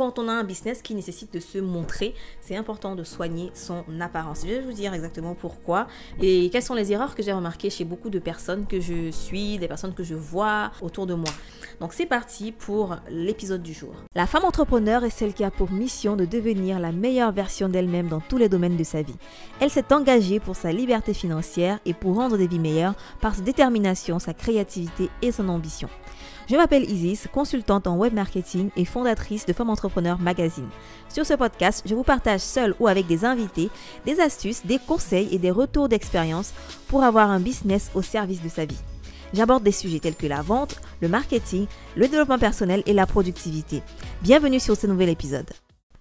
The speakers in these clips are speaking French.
quand on a un business qui nécessite de se montrer, c'est important de soigner son apparence. Je vais vous dire exactement pourquoi et quelles sont les erreurs que j'ai remarquées chez beaucoup de personnes que je suis, des personnes que je vois autour de moi. Donc c'est parti pour l'épisode du jour. La femme entrepreneur est celle qui a pour mission de devenir la meilleure version d'elle-même dans tous les domaines de sa vie. Elle s'est engagée pour sa liberté financière et pour rendre des vies meilleures par sa détermination, sa créativité et son ambition. Je m'appelle Isis, consultante en web marketing et fondatrice de Femme Entrepreneur Magazine. Sur ce podcast, je vous partage seul ou avec des invités des astuces, des conseils et des retours d'expérience pour avoir un business au service de sa vie. J'aborde des sujets tels que la vente, le marketing, le développement personnel et la productivité. Bienvenue sur ce nouvel épisode.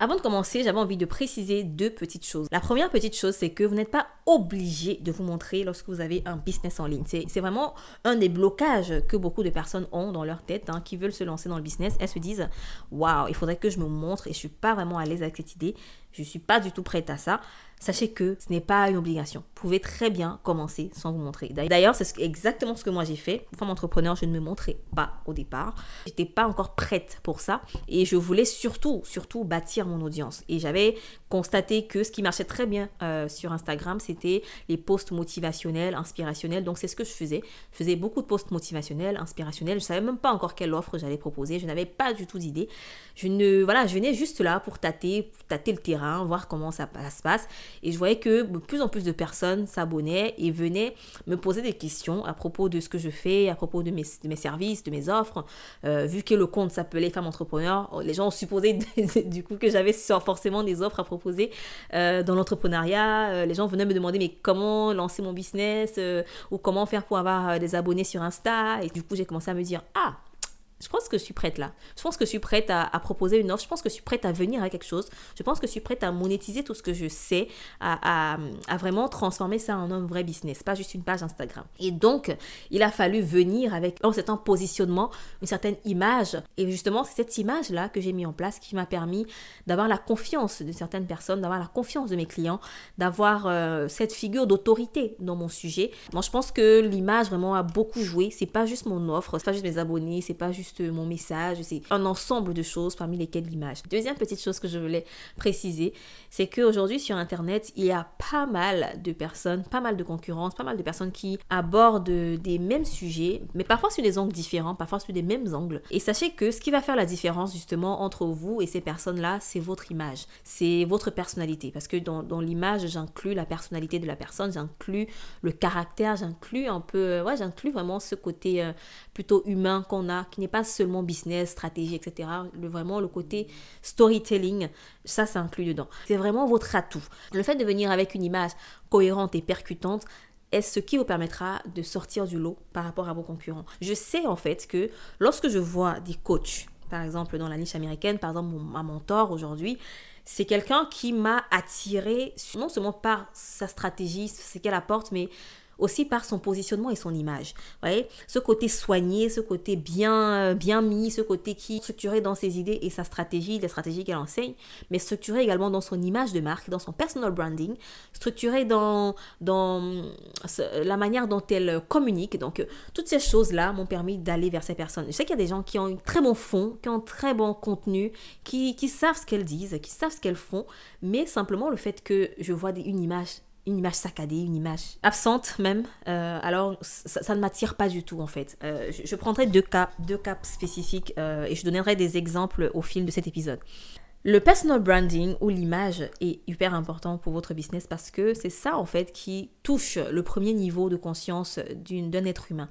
Avant de commencer, j'avais envie de préciser deux petites choses. La première petite chose, c'est que vous n'êtes pas obligé de vous montrer lorsque vous avez un business en ligne. C'est vraiment un des blocages que beaucoup de personnes ont dans leur tête, hein, qui veulent se lancer dans le business. Elles se disent, waouh, il faudrait que je me montre et je suis pas vraiment à l'aise avec cette idée. Je suis pas du tout prête à ça sachez que ce n'est pas une obligation. Vous pouvez très bien commencer sans vous montrer. D'ailleurs, c'est exactement ce que moi j'ai fait. Femme entrepreneur, je ne me montrais pas au départ. J'étais pas encore prête pour ça et je voulais surtout, surtout bâtir mon audience. Et j'avais constaté que ce qui marchait très bien euh, sur Instagram, c'était les posts motivationnels, inspirationnels. Donc c'est ce que je faisais. Je faisais beaucoup de posts motivationnels, inspirationnels. Je savais même pas encore quelle offre j'allais proposer. Je n'avais pas du tout d'idée. Je ne, voilà, je venais juste là pour tâter, tâter le terrain, voir comment ça se passe. Et je voyais que de plus en plus de personnes s'abonnaient et venaient me poser des questions à propos de ce que je fais, à propos de mes, services, de mes offres. Euh, vu que le compte s'appelait Femme Entrepreneur, les gens ont supposé du coup que j'avais forcément des offres à proposer euh, dans l'entrepreneuriat. Euh, les gens venaient me demander mais comment lancer mon business ou comment faire pour avoir des abonnés sur Insta? Et du coup, j'ai commencé à me dire, ah, je pense que je suis prête là. Je pense que je suis prête à, proposer une offre. Je pense que je suis prête à venir à quelque chose. Je pense que je suis prête à monétiser tout ce que je sais, à, vraiment transformer ça en un vrai business, pas juste une page Instagram. Et donc, il a fallu venir avec un certain positionnement, une certaine image. Et justement, c'est cette image-là que j'ai mis en place qui m'a permis d'avoir la confiance de certaines personnes, d'avoir la confiance de mes clients, d'avoir euh, cette figure d'autorité dans mon sujet. Moi, je pense que l'image vraiment a beaucoup joué. C'est pas juste mon offre, c'est pas juste mes abonnés, c'est pas juste mon message, c'est un ensemble de choses parmi lesquelles l'image. Deuxième petite chose que je voulais préciser, c'est qu'aujourd'hui sur Internet, il y a pas mal de personnes, pas mal de concurrence, pas mal de personnes qui abordent des mêmes sujets, mais parfois sur des angles différents, parfois sur des mêmes angles. Et sachez que ce qui va faire la différence justement entre vous et ces personnes-là, c'est votre image, c'est votre personnalité. Parce que dans, dans l'image, j'inclus la personnalité de la personne, j'inclus le caractère, j'inclus un peu, ouais, j'inclus vraiment ce côté euh, plutôt humain qu'on a, qui n'est pas seulement business, stratégie, etc. Le, vraiment le côté storytelling, ça, ça dedans. C'est vraiment votre atout. Le fait de venir avec une image cohérente et percutante, est ce qui vous permettra de sortir du lot par rapport à vos concurrents? Je sais en fait que lorsque je vois des coachs, par exemple dans la niche américaine, par exemple ma mentor aujourd'hui, c'est quelqu'un qui m'a attiré non seulement par sa stratégie, ce qu'elle apporte, mais aussi par son positionnement et son image. Ce côté soigné, ce côté bien, euh, bien mis, ce côté qui est structuré dans ses idées et sa stratégie, les stratégies qu'elle enseigne, mais structuré également dans son image de marque, dans son personal branding, structuré dans, dans la manière dont elle communique. Donc, euh, toutes ces choses-là m'ont permis d'aller vers ces personnes. Je sais qu'il y a des gens qui ont un très bon fond, qui ont un très bon contenu, qui, qui savent ce qu'elles disent, qui savent ce qu'elles font, mais simplement le fait que je vois une image une image saccadée, une image absente même, euh, alors ça, ne m'attire pas du tout en fait. Euh, je, prendrai deux cas, deux cas spécifiques euh, et je donnerai des exemples au fil de cet épisode. Le personal branding ou l'image est hyper important pour votre business parce que c'est ça en fait qui touche le premier niveau de conscience d'un être humain.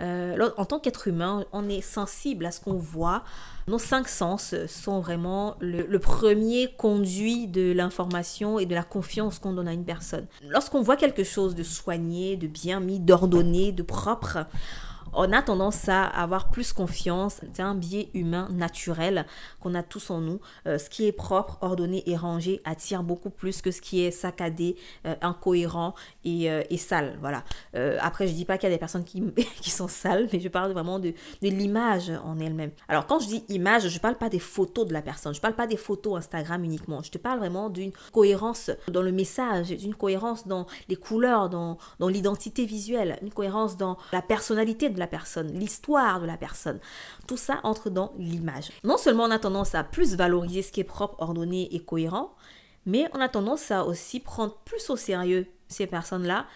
Euh, en tant qu'être humain, on est sensible à ce qu'on voit. Nos cinq sens sont vraiment le, premier conduit de l'information et de la confiance qu'on donne à une personne. Lorsqu'on voit quelque chose de soigné, de bien mis, d'ordonné, de propre, on a tendance à avoir plus confiance. C'est un biais humain naturel qu'on a tous en nous. Euh, ce qui est propre, ordonné et rangé attire beaucoup plus que ce qui est saccadé, euh, incohérent et, euh, et, sale. Voilà. après, je dis pas qu'il y a des personnes qui, sont sales, mais je parle vraiment de, l'image en elle-même. Alors, quand je dis image, je parle pas des photos de la personne. Je parle pas des photos Instagram uniquement. Je te parle vraiment d'une cohérence dans le message, d'une cohérence dans les couleurs, dans, dans l'identité visuelle, une cohérence dans la personnalité de la personne, l'histoire de la personne. Tout ça entre dans l'image. Non seulement on a tendance à plus valoriser ce qui est propre, ordonné et cohérent, mais on a tendance à aussi prendre plus au sérieux ces personnes-là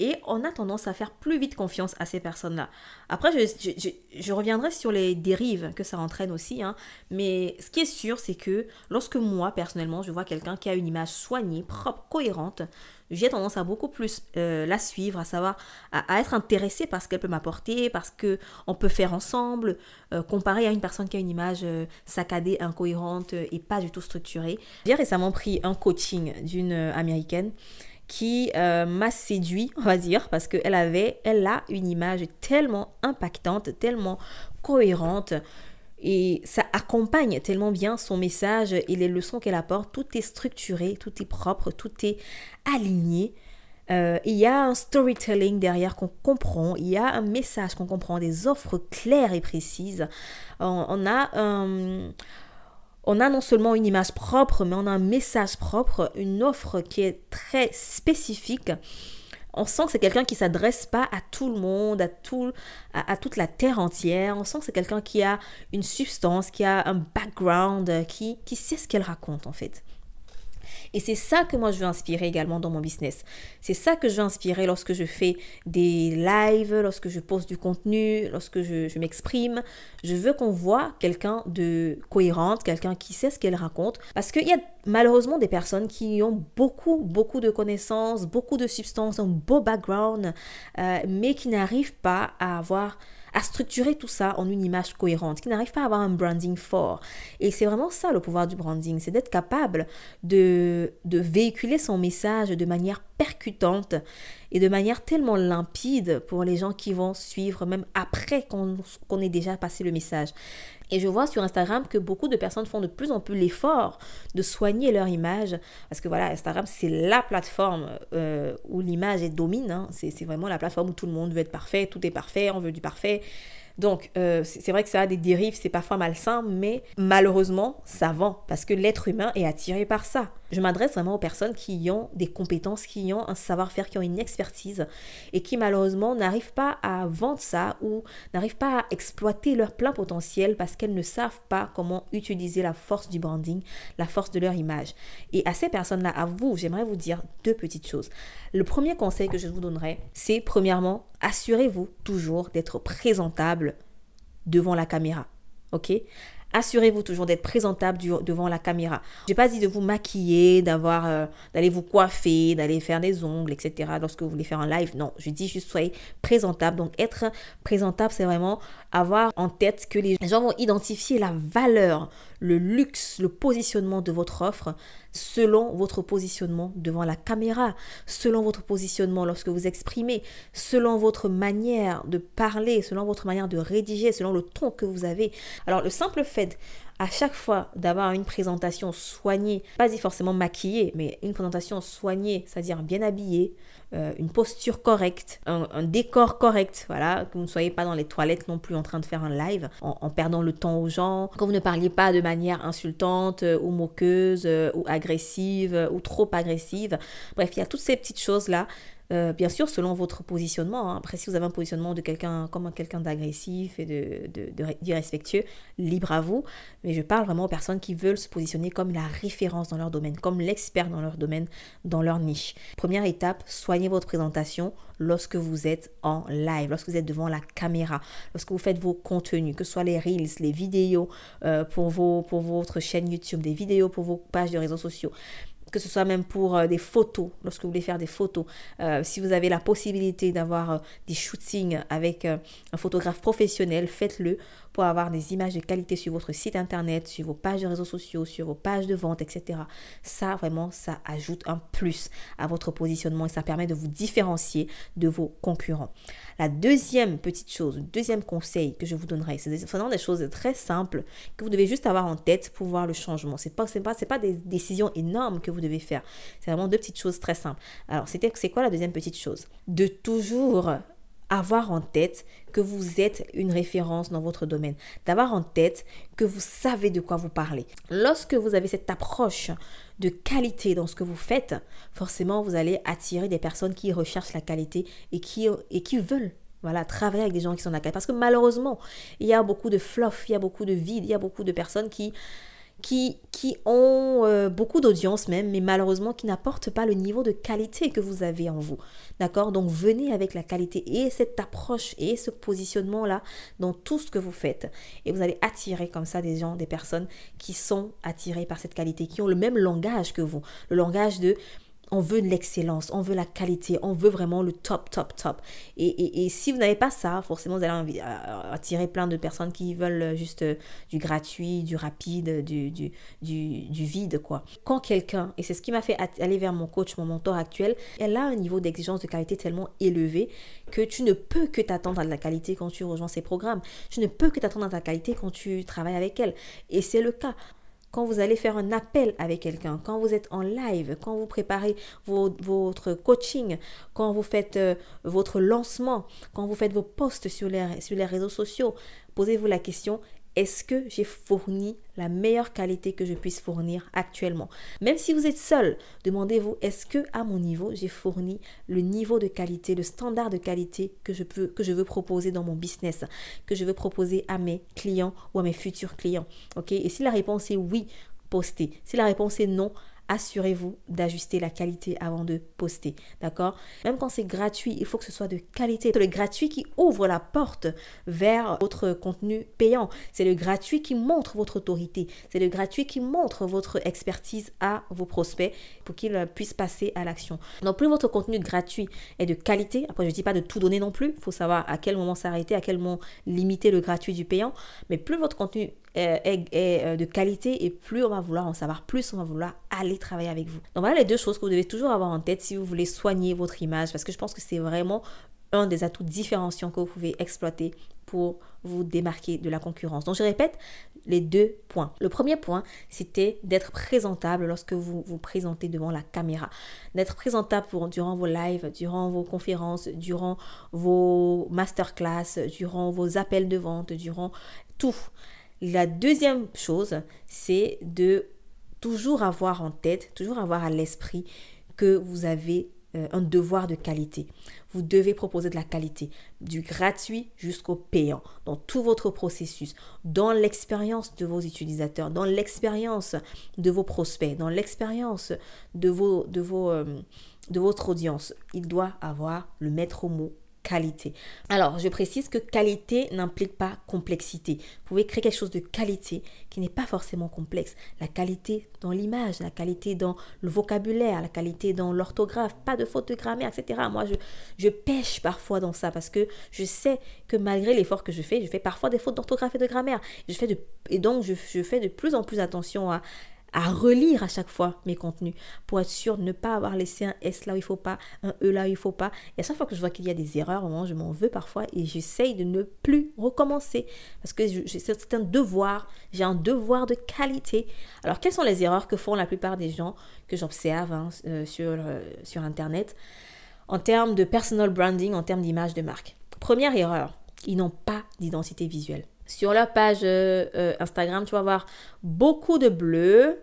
et on a tendance à faire plus vite confiance à ces personnes-là. Après, je, reviendrai sur les dérives que ça entraîne aussi. Hein. mais ce qui est sûr, c'est que lorsque moi, personnellement, je vois quelqu'un qui a une image soignée, propre, cohérente, j'ai tendance à beaucoup plus euh, la suivre, à savoir, à, être intéressé par ce qu'elle peut m'apporter, parce que on peut faire ensemble, euh, comparé à une personne qui a une image euh, saccadée, incohérente et pas du tout structurée. J'ai récemment pris un coaching d'une américaine qui euh, m'a séduit, on va dire, parce qu'elle avait, elle a une image tellement impactante, tellement cohérente. Et ça accompagne tellement bien son message et les leçons qu'elle apporte. Tout est structuré, tout est propre, tout est aligné. Euh, il y a un storytelling derrière qu'on comprend, il y a un message qu'on comprend, des offres claires et précises. On, a un, on a non seulement une image propre, mais on a un message propre, une offre qui est très spécifique. On sent que c'est quelqu'un qui s'adresse pas à tout le monde, à, tout, à, toute la terre entière. On sent que c'est quelqu'un qui a une substance, qui a un background, qui, qui sait ce qu'elle raconte en fait. Et c'est ça que moi je veux inspirer également dans mon business. C'est ça que je veux inspirer lorsque je fais des lives, lorsque je pose du contenu, lorsque je, m'exprime. Je veux qu'on voit quelqu'un de cohérente, quelqu'un qui sait ce qu'elle raconte. Parce qu'il y a malheureusement des personnes qui ont beaucoup, beaucoup de connaissances, beaucoup de substances, un beau background, euh, mais qui n'arrivent pas à avoir à structurer tout ça en une image cohérente, qui n'arrive pas à avoir un branding fort. Et c'est vraiment ça le pouvoir du branding, c'est d'être capable de, de véhiculer son message de manière percutante et de manière tellement limpide pour les gens qui vont suivre, même après qu'on ait déjà passé le message. Et je vois sur Instagram que beaucoup de personnes font de plus en plus l'effort de soigner leur image. Parce que voilà, Instagram, c'est la plateforme euh, où l'image domine. Hein. C'est vraiment la plateforme où tout le monde veut être parfait, tout est parfait, on veut du parfait. Donc, euh, c'est vrai que ça a des dérives, c'est parfois malsain, mais malheureusement, ça vend parce que l'être humain est attiré par ça. Je m'adresse vraiment aux personnes qui ont des compétences, qui ont un savoir-faire, qui ont une expertise et qui malheureusement n'arrivent pas à vendre ça ou n'arrivent pas à exploiter leur plein potentiel parce qu'elles ne savent pas comment utiliser la force du branding, la force de leur image. Et à ces personnes-là, à vous, j'aimerais vous dire deux petites choses. Le premier conseil que je vous donnerai, c'est premièrement, assurez-vous toujours d'être présentable devant la caméra. OK? Assurez-vous toujours d'être présentable devant la caméra. Je n'ai pas dit de vous maquiller, euh, d'aller vous coiffer, d'aller faire des ongles, etc. Lorsque vous voulez faire un live. Non, je dis juste soyez présentable. Donc être présentable, c'est vraiment avoir en tête que les gens vont identifier la valeur, le luxe, le positionnement de votre offre selon votre positionnement devant la caméra, selon votre positionnement lorsque vous exprimez, selon votre manière de parler, selon votre manière de rédiger, selon le ton que vous avez. Alors le simple fait à chaque fois d'avoir une présentation soignée, pas forcément maquillée, mais une présentation soignée, c'est-à-dire bien habillée, euh, une posture correcte, un, décor correct, voilà, que vous ne soyez pas dans les toilettes non plus en train de faire un live, en, perdant le temps aux gens, que vous ne parliez pas de manière insultante euh, ou moqueuse euh, ou agressive ou trop agressive. Bref, il y a toutes ces petites choses-là bien sûr, selon votre positionnement. Hein. Après, si vous avez un positionnement de quelqu'un comme quelqu'un d'agressif et de, d'irrespectueux, libre à vous. Mais je parle vraiment aux personnes qui veulent se positionner comme la référence dans leur domaine, comme l'expert dans leur domaine, dans leur niche. Première étape, votre présentation lorsque vous êtes en live, lorsque vous êtes devant la caméra, lorsque vous faites vos contenus, que ce soit les reels, les vidéos euh, pour, vos, pour votre chaîne YouTube, des vidéos pour vos pages de réseaux sociaux que ce soit même pour euh, des photos, lorsque vous voulez faire des photos. Euh, si vous avez la possibilité d'avoir euh, des shootings avec un photographe professionnel, faites-le pour avoir des images de qualité sur votre site internet, sur vos pages de réseaux sociaux, sur vos pages de vente, etc. Ça, vraiment, ça ajoute un plus à votre positionnement et ça permet de vous différencier de vos concurrents. La deuxième petite chose, deuxième conseil que je vous donnerai, c'est vraiment des choses très simples que vous devez juste avoir en tête pour voir le changement. C'est pas, pas, pas des décisions énormes que vous devez faire. C'est vraiment deux petites choses très simples. Alors, c'était, c'est quoi la deuxième petite chose? De toujours avoir en tête que vous êtes une référence dans votre domaine, d'avoir en tête que vous savez de quoi vous parlez. Lorsque vous avez cette approche de qualité dans ce que vous faites, forcément vous allez attirer des personnes qui recherchent la qualité et qui, et qui veulent Voilà, travailler avec des gens qui sont d'accord. Parce que malheureusement, il y a beaucoup de fluff, il y a beaucoup de vide, il y a beaucoup de personnes qui qui, ont euh, beaucoup d'audience même, mais malheureusement qui n'apportent pas le niveau de qualité que vous avez en vous. D'accord? Donc venez avec la qualité et cette approche et ce positionnement-là dans tout ce que vous faites. Et vous allez attirer comme ça des gens, des personnes qui sont attirées par cette qualité, qui ont le même langage que vous. Le langage de on veut l'excellence, on veut la qualité, on veut vraiment le top, top, top. Et, si vous n'avez pas ça, forcément, vous allez euh, attirer plein de personnes qui veulent juste euh, du gratuit, du rapide, du, du, du, vide, quoi. Quand quelqu'un, et c'est ce qui m'a fait aller vers mon coach, mon mentor actuel, elle a un niveau d'exigence de qualité tellement élevé que tu ne peux que t'attendre à de la qualité quand tu rejoins ses programmes. Tu ne peux que t'attendre à de la qualité quand tu travailles avec elle. Et c'est le cas quand vous allez faire un appel avec quelqu'un, quand vous êtes en live, quand vous préparez votre coaching, quand vous faites euh, votre lancement, quand vous faites vos posts sur les, sur les réseaux sociaux, posez-vous la question, est-ce que j'ai fourni la meilleure qualité que je puisse fournir actuellement? Même si vous êtes seul, demandez-vous est-ce que à mon niveau, j'ai fourni le niveau de qualité, le standard de qualité que je veux proposer dans mon business, que je veux proposer à mes clients ou à mes futurs clients? OK? Et si la réponse est oui, postez. Si la réponse est non, assurez-vous d'ajuster la qualité avant de poster. D'accord? Même quand c'est gratuit, il faut que ce soit de qualité. C'est le gratuit qui ouvre la porte vers votre contenu payant. C'est le gratuit qui montre votre autorité. C'est le gratuit qui montre votre expertise à vos prospects pour qu'ils puissent passer à l'action. Donc plus votre contenu gratuit est de qualité, après je ne dis pas de tout donner non plus, il faut savoir à quel moment s'arrêter, à quel moment limiter le gratuit du payant, mais plus votre contenu est, euh, de qualité et plus on va vouloir en savoir plus, on va vouloir aller travailler avec vous. Donc voilà les deux choses que vous devez toujours avoir en tête si vous voulez soigner votre image parce que je pense que c'est vraiment un des atouts différenciants que vous pouvez exploiter pour vous démarquer de la concurrence. Donc je répète les deux points. Le premier point, c'était d'être présentable lorsque vous vous présentez devant la caméra. D'être présentable pour, durant vos lives, durant vos conférences, durant vos masterclass, durant vos appels de vente, durant tout. La deuxième chose, c'est de toujours avoir en tête, toujours avoir à l'esprit que vous avez euh, un devoir de qualité. Vous devez proposer de la qualité, du gratuit jusqu'au payant, dans tout votre processus, dans l'expérience de vos utilisateurs, dans l'expérience de vos prospects, dans l'expérience de, vos, de, vos, euh, de votre audience. Il doit avoir le maître mot Alors, je précise que qualité n'implique pas complexité. Vous pouvez créer quelque chose de qualité qui n'est pas forcément complexe. La qualité dans l'image, la qualité dans le vocabulaire, la qualité dans l'orthographe, pas de faute de grammaire, etc. Moi, je, pêche parfois dans ça parce que je sais que malgré l'effort que je fais, je fais parfois des fautes d'orthographe et de grammaire. Et donc, je fais de plus en plus attention à à relire à chaque fois mes contenus pour être sûr de ne pas avoir laissé un S là où il faut pas, un E là où il faut pas. Et à chaque fois que je vois qu'il y a des erreurs, je m'en veux parfois et j'essaye de ne plus recommencer parce que c'est un devoir, j'ai un devoir de qualité. Alors quelles sont les erreurs que font la plupart des gens que j'observe hein, euh, sur, euh, sur Internet? En termes de personal branding, en termes d'image de marque Première erreur, ils n'ont pas d'identité visuelle. Sur leur page euh, Instagram, tu vas voir beaucoup de bleu,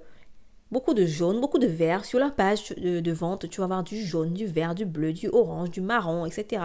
beaucoup de jaune, beaucoup de vert. Sur leur page de, vente, tu vas voir du jaune, du vert, du bleu, du orange, du marron, etc.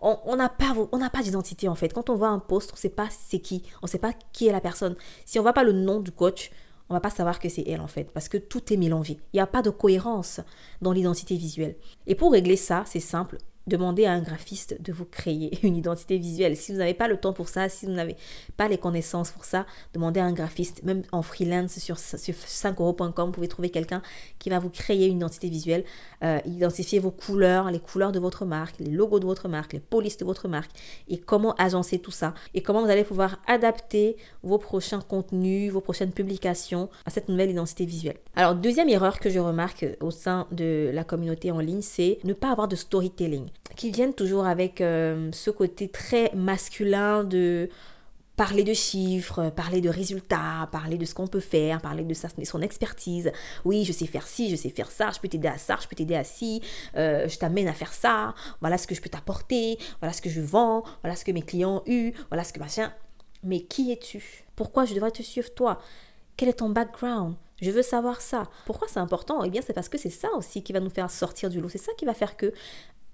On n'a pas, pas d'identité en fait. Quand on voit un post, on ne sait pas c'est qui, on ne sait pas qui est la personne. Si on ne voit pas le nom du coach, on va pas savoir que c'est elle en fait, parce que tout est mélangé. Il n'y a pas de cohérence dans l'identité visuelle. Et pour régler ça, c'est simple, demandez à un graphiste de vous créer une identité visuelle. Si vous n'avez pas le temps pour ça, si vous n'avez pas les connaissances pour ça, demandez à un graphiste, même en freelance sur, sur 5euros.com, vous pouvez trouver quelqu'un qui va vous créer une identité visuelle, euh, identifier vos couleurs, les couleurs de votre marque, les logos de votre marque, les polices de votre marque et comment agencer tout ça et comment vous allez pouvoir adapter vos prochains contenus, vos prochaines publications à cette nouvelle identité visuelle. Alors, deuxième erreur que je remarque au sein de la communauté en ligne, c'est ne pas avoir de storytelling qui viennent toujours avec euh, ce côté très masculin de parler de chiffres, parler de résultats, parler de ce qu'on peut faire, parler de son expertise. Oui, je sais faire ci, je sais faire ça, je peux t'aider à ça, je peux t'aider à ci, euh, je t'amène à faire ça, voilà ce que je peux t'apporter, voilà ce que je vends, voilà ce que mes clients ont eu, voilà ce que machin. Mais qui es-tu? Pourquoi je devrais te suivre toi? Quel est ton background? Je veux savoir ça. Pourquoi c'est important? Eh bien, c'est parce que c'est ça aussi qui va nous faire sortir du lot. C'est ça qui va faire que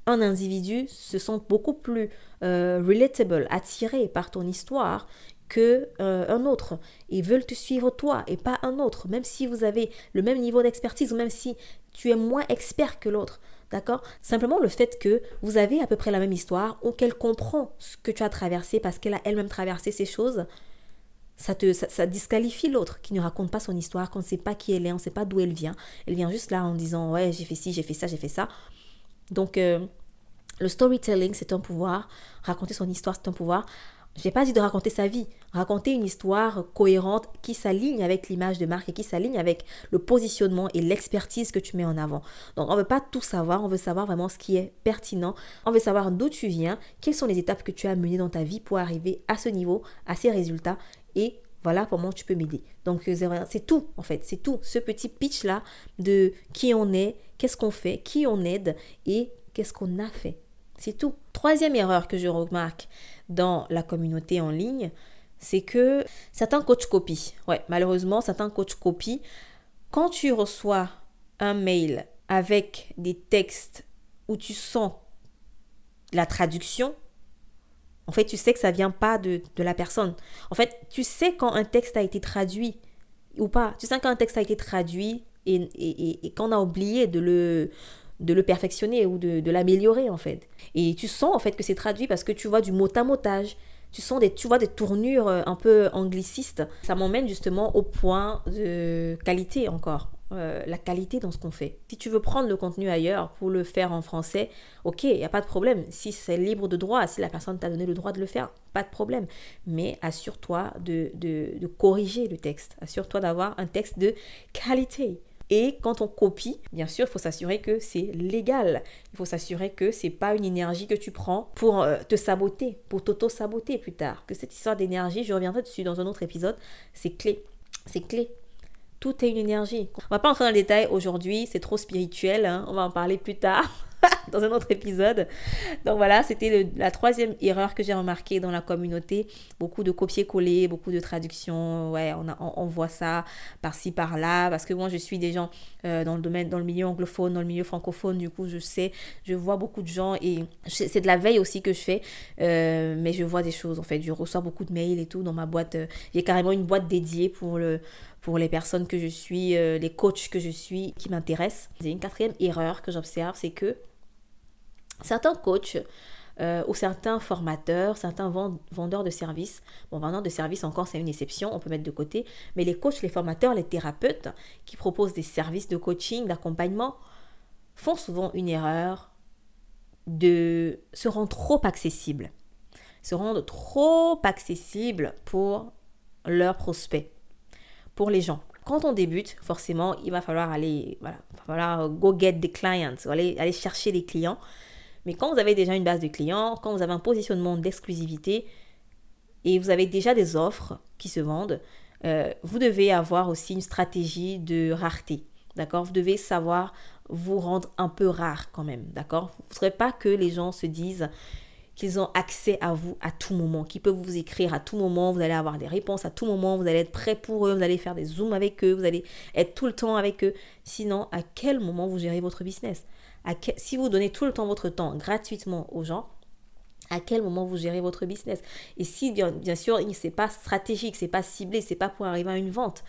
un individu se sent beaucoup plus euh, relatable, attiré par ton histoire que euh, un autre et veulent te suivre toi et pas un autre, même si vous avez le même niveau d'expertise ou même si tu es moins expert que l'autre. D'accord? Simplement le fait que vous avez à peu près la même histoire ou qu'elle comprend ce que tu as traversé parce qu'elle a elle-même traversé ces choses, ça, te, ça, disqualifie l'autre qui ne raconte pas son histoire, qu'on ne sait pas qui elle est, on ne sait pas d'où elle vient. Elle vient juste là en disant ouais j'ai fait ci, j'ai fait ça, j'ai fait ça. Donc euh, le storytelling c'est un pouvoir, raconter son histoire c'est un pouvoir. Je n'ai pas dit de raconter sa vie, raconter une histoire cohérente qui s'aligne avec l'image de marque et qui s'aligne avec le positionnement et l'expertise que tu mets en avant. Donc on ne veut pas tout savoir, on veut savoir vraiment ce qui est pertinent, on veut savoir d'où tu viens, quelles sont les étapes que tu as menées dans ta vie pour arriver à ce niveau, à ces résultats et voilà comment tu peux m'aider. Donc euh, c'est tout en fait, c'est tout ce petit pitch là de qui on est, qu'est-ce qu'on fait, qui on aide et qu'est-ce qu'on a fait. C'est tout. Troisième erreur que je remarque dans la communauté en ligne, c'est que certains coachs copient. Ouais, malheureusement, certains coachs copient. Quand tu reçois un mail avec des textes où tu sens la traduction, en fait, tu sais que ça vient pas de, la personne. En fait, tu sais quand un texte a été traduit ou pas. Tu sais quand un texte a été traduit et, et, et, qu'on a oublié de le, de le perfectionner ou de, l'améliorer, en fait. Et tu sens, en fait, que c'est traduit parce que tu vois du mot à motage tu sens des, tu vois des tournures euh, un peu anglicistes. Ça m'emmène justement au point de qualité encore. Euh, la qualité dans ce qu'on fait. Si tu veux prendre le contenu ailleurs pour le faire en français, ok, il n'y a pas de problème. Si c'est libre de droit, si la personne t'a donné le droit de le faire, pas de problème. Mais assure-toi de, de corriger le texte. Assure-toi d'avoir un texte de qualité. Et quand on copie, bien sûr, il faut s'assurer que c'est légal. Il faut s'assurer que c'est pas une énergie que tu prends pour euh, te saboter, pour t'auto-saboter plus tard. Que cette histoire d'énergie, je reviendrai dessus dans un autre épisode, c'est clé. C'est clé. Tout est une énergie. On va pas entrer dans le détail aujourd'hui, c'est trop spirituel, hein. on va en parler plus tard. dans un autre épisode. Donc voilà, c'était la troisième erreur que j'ai remarquée dans la communauté. Beaucoup de copier-coller, beaucoup de traductions. Ouais, on, voit ça par-ci, par-là. Parce que moi, je suis des gens euh, dans le domaine, dans le milieu anglophone, dans le milieu francophone. Du coup, je sais, je vois beaucoup de gens et c'est de la veille aussi que je fais. Euh, mais je vois des choses en fait. Je reçois beaucoup de mails et tout dans ma boîte. Euh, j'ai carrément une boîte dédiée pour le pour les personnes que je suis, les coachs que je suis qui m'intéressent. C'est une quatrième erreur que j'observe, c'est que Certains coachs euh, ou certains formateurs, certains vendeurs de services, bon, vendeurs de services encore c'est une exception, on peut mettre de côté, mais les coachs, les formateurs, les thérapeutes qui proposent des services de coaching, d'accompagnement, font souvent une erreur de se rendre trop accessible, se rendre trop accessible pour leurs prospects, pour les gens. Quand on débute, forcément, il va falloir aller, voilà, il va falloir go get the clients, aller, aller chercher les clients. Mais quand vous avez déjà une base de clients, quand vous avez un positionnement d'exclusivité et vous avez déjà des offres qui se vendent, euh, vous devez avoir aussi une stratégie de rareté. D'accord? Vous devez savoir vous rendre un peu rare quand même. D'accord? Vous ne voudrez pas que les gens se disent qu'ils ont accès à vous à tout moment, qu'ils peuvent vous écrire à tout moment, vous allez avoir des réponses à tout moment, vous allez être prêt pour eux, vous allez faire des zooms avec eux, vous allez être tout le temps avec eux. Sinon, à quel moment vous gérez votre business? Si vous donnez tout le temps votre temps gratuitement aux gens, à quel moment vous gérez votre business? Et si bien, sûr, c'est pas stratégique, c'est pas ciblé, c'est pas pour arriver à une vente.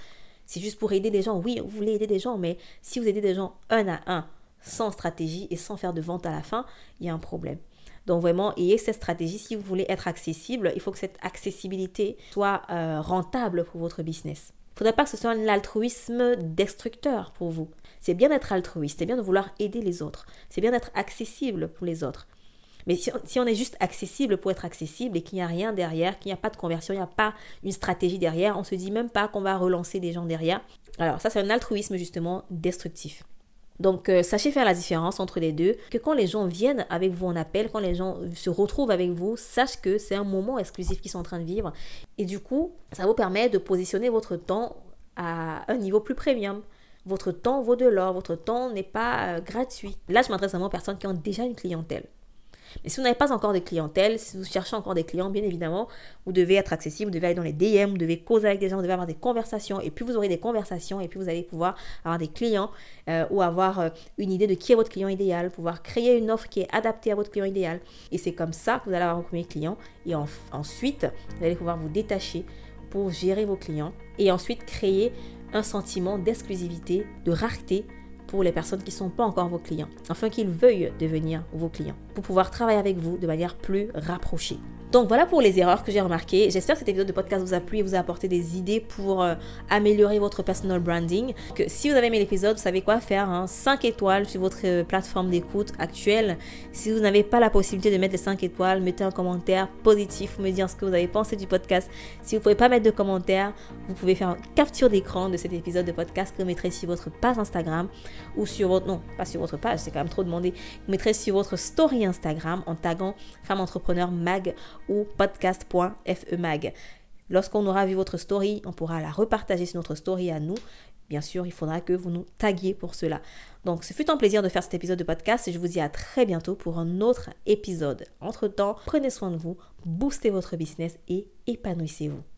C'est juste pour aider des gens. Oui, vous voulez aider des gens, mais si vous aidez des gens un à un, sans stratégie et sans faire de vente à la fin, il y a un problème. Donc vraiment, ayez cette stratégie. Si vous voulez être accessible, il faut que cette accessibilité soit euh, rentable pour votre business. Il ne faudrait pas que ce soit un altruisme destructeur pour vous. C'est bien d'être altruiste, c'est bien de vouloir aider les autres, c'est bien d'être accessible pour les autres. Mais si on, est juste accessible pour être accessible et qu'il n'y a rien derrière, qu'il n'y a pas de conversion, il n'y a pas une stratégie derrière, on se dit même pas qu'on va relancer des gens derrière. Alors ça c'est un altruisme justement destructif. Donc, euh, sachez faire la différence entre les deux. Que quand les gens viennent avec vous en appel, quand les gens se retrouvent avec vous, sache que c'est un moment exclusif qu'ils sont en train de vivre. Et du coup, ça vous permet de positionner votre temps à un niveau plus premium. Votre temps vaut de l'or, votre temps n'est pas euh, gratuit. Là, je m'adresse vraiment aux personnes qui ont déjà une clientèle. Mais si vous n'avez pas encore de clientèle, si vous cherchez encore des clients, bien évidemment, vous devez être accessible, vous devez aller dans les DM, vous devez causer avec des gens, vous devez avoir des conversations. Et puis vous aurez des conversations et puis vous allez pouvoir avoir des clients euh, ou avoir euh, une idée de qui est votre client idéal, pouvoir créer une offre qui est adaptée à votre client idéal. Et c'est comme ça que vous allez avoir vos premiers clients. Et ensuite, vous allez pouvoir vous détacher pour gérer vos clients et ensuite créer un sentiment d'exclusivité, de rareté pour les personnes qui ne sont pas encore vos clients, afin qu'ils veuillent devenir vos clients, pour pouvoir travailler avec vous de manière plus rapprochée. Donc voilà pour les erreurs que j'ai remarquées. J'espère que cet épisode de podcast vous a plu et vous a apporté des idées pour euh, améliorer votre personal branding. Que si vous avez aimé l'épisode, vous savez quoi faire. 5 hein. étoiles sur votre euh, plateforme d'écoute actuelle. Si vous n'avez pas la possibilité de mettre les 5 étoiles, mettez un commentaire positif pour me dire ce que vous avez pensé du podcast. Si vous ne pouvez pas mettre de commentaire, vous pouvez faire une capture d'écran de cet épisode de podcast que vous mettrez sur votre page Instagram ou sur votre... Non, pas sur votre page, c'est quand même trop demandé. Vous mettrez sur votre story Instagram en taguant Femme Entrepreneur Mag ou podcast.femag. Lorsqu'on aura vu votre story, on pourra la repartager sur notre story à nous. Bien sûr, il faudra que vous nous taguiez pour cela. Donc, ce fut un plaisir de faire cet épisode de podcast et je vous dis à très bientôt pour un autre épisode. Entre-temps, prenez soin de vous, boostez votre business et épanouissez-vous.